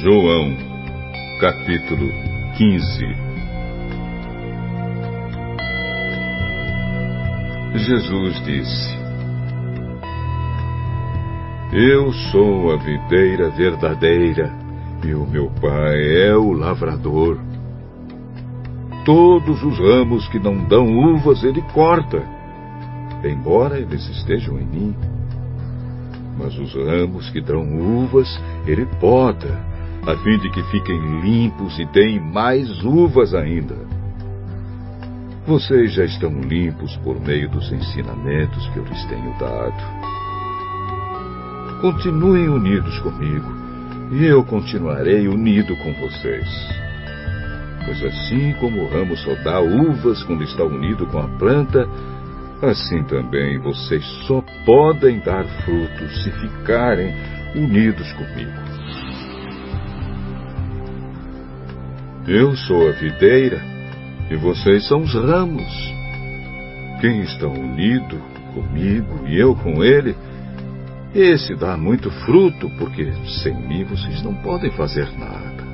João, capítulo 15 Jesus disse: Eu sou a videira verdadeira e o meu pai é o lavrador. Todos os ramos que não dão uvas ele corta, embora eles estejam em mim. Mas os ramos que dão uvas ele poda, a fim de que fiquem limpos e deem mais uvas ainda. Vocês já estão limpos por meio dos ensinamentos que eu lhes tenho dado. Continuem unidos comigo, e eu continuarei unido com vocês. Pois assim como o ramo só dá uvas quando está unido com a planta, assim também vocês só podem dar frutos se ficarem unidos comigo. Eu sou a videira e vocês são os ramos. Quem está unido comigo e eu com ele, esse dá muito fruto, porque sem mim vocês não podem fazer nada.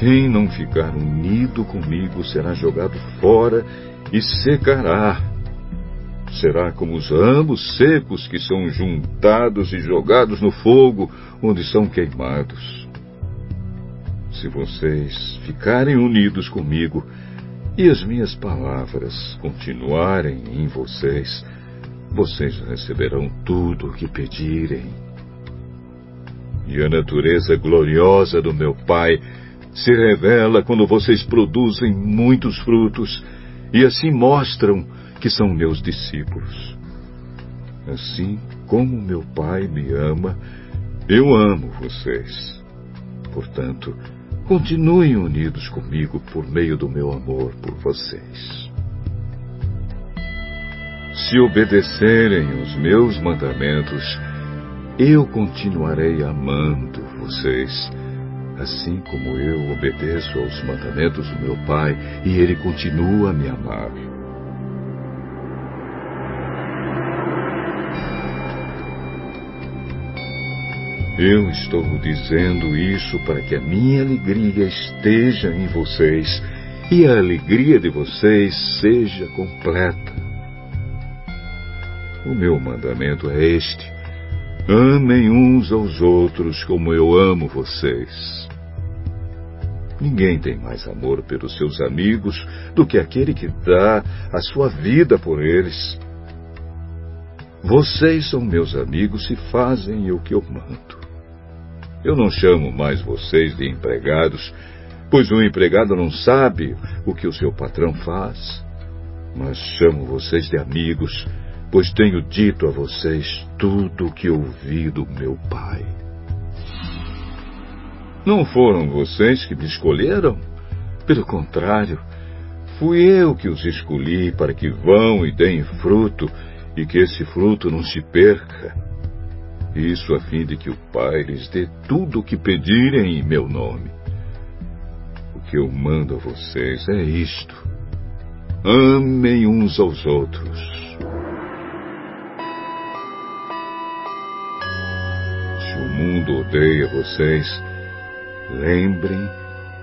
Quem não ficar unido comigo será jogado fora e secará. Será como os ramos secos que são juntados e jogados no fogo, onde são queimados. Se vocês ficarem unidos comigo e as minhas palavras continuarem em vocês, vocês receberão tudo o que pedirem. E a natureza gloriosa do meu Pai se revela quando vocês produzem muitos frutos e assim mostram que são meus discípulos. Assim como meu Pai me ama, eu amo vocês. Portanto, continuem unidos comigo por meio do meu amor por vocês. Se obedecerem os meus mandamentos, eu continuarei amando vocês assim como eu obedeço aos mandamentos do meu Pai e ele continua a me amar. Eu estou dizendo isso para que a minha alegria esteja em vocês e a alegria de vocês seja completa. O meu mandamento é este: amem uns aos outros como eu amo vocês. Ninguém tem mais amor pelos seus amigos do que aquele que dá a sua vida por eles. Vocês são meus amigos e fazem o que eu mando. Eu não chamo mais vocês de empregados, pois o empregado não sabe o que o seu patrão faz. Mas chamo vocês de amigos, pois tenho dito a vocês tudo o que ouvi do meu Pai. Não foram vocês que me escolheram? Pelo contrário, fui eu que os escolhi para que vão e deem fruto e que esse fruto não se perca. Isso a fim de que o Pai lhes dê tudo o que pedirem em meu nome. O que eu mando a vocês é isto: amem uns aos outros. Se o mundo odeia vocês, Lembrem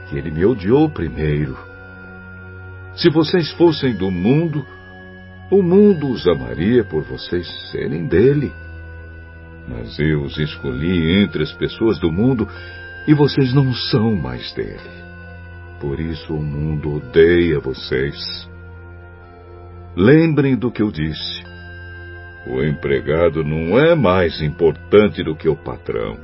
que ele me odiou primeiro. Se vocês fossem do mundo, o mundo os amaria por vocês serem dele. Mas eu os escolhi entre as pessoas do mundo e vocês não são mais dele. Por isso o mundo odeia vocês. Lembrem do que eu disse. O empregado não é mais importante do que o patrão.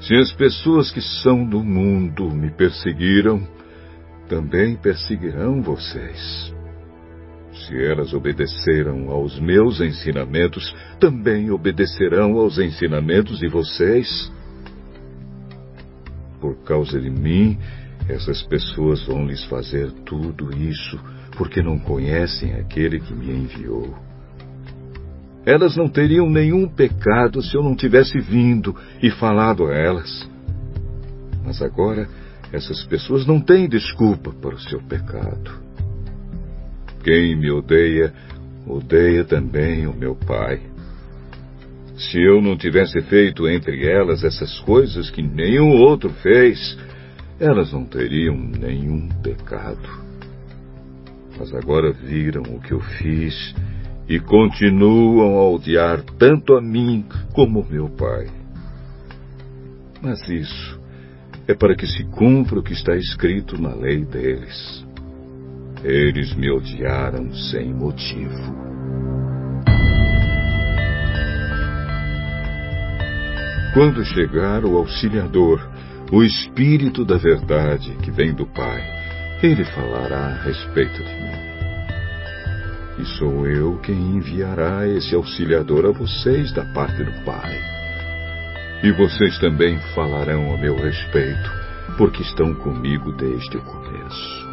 Se as pessoas que são do mundo me perseguiram, também perseguirão vocês. Se elas obedeceram aos meus ensinamentos, também obedecerão aos ensinamentos de vocês. Por causa de mim, essas pessoas vão lhes fazer tudo isso, porque não conhecem aquele que me enviou. Elas não teriam nenhum pecado se eu não tivesse vindo e falado a elas. Mas agora, essas pessoas não têm desculpa para o seu pecado. Quem me odeia, odeia também o meu Pai. Se eu não tivesse feito entre elas essas coisas que nenhum outro fez, elas não teriam nenhum pecado. Mas agora viram o que eu fiz e continuam a odiar tanto a mim como meu pai. Mas isso é para que se cumpra o que está escrito na lei deles. Eles me odiaram sem motivo. Quando chegar o auxiliador, o Espírito da Verdade que vem do Pai, ele falará a respeito de mim. E sou eu quem enviará esse auxiliador a vocês da parte do Pai. E vocês também falarão a meu respeito, porque estão comigo desde o começo.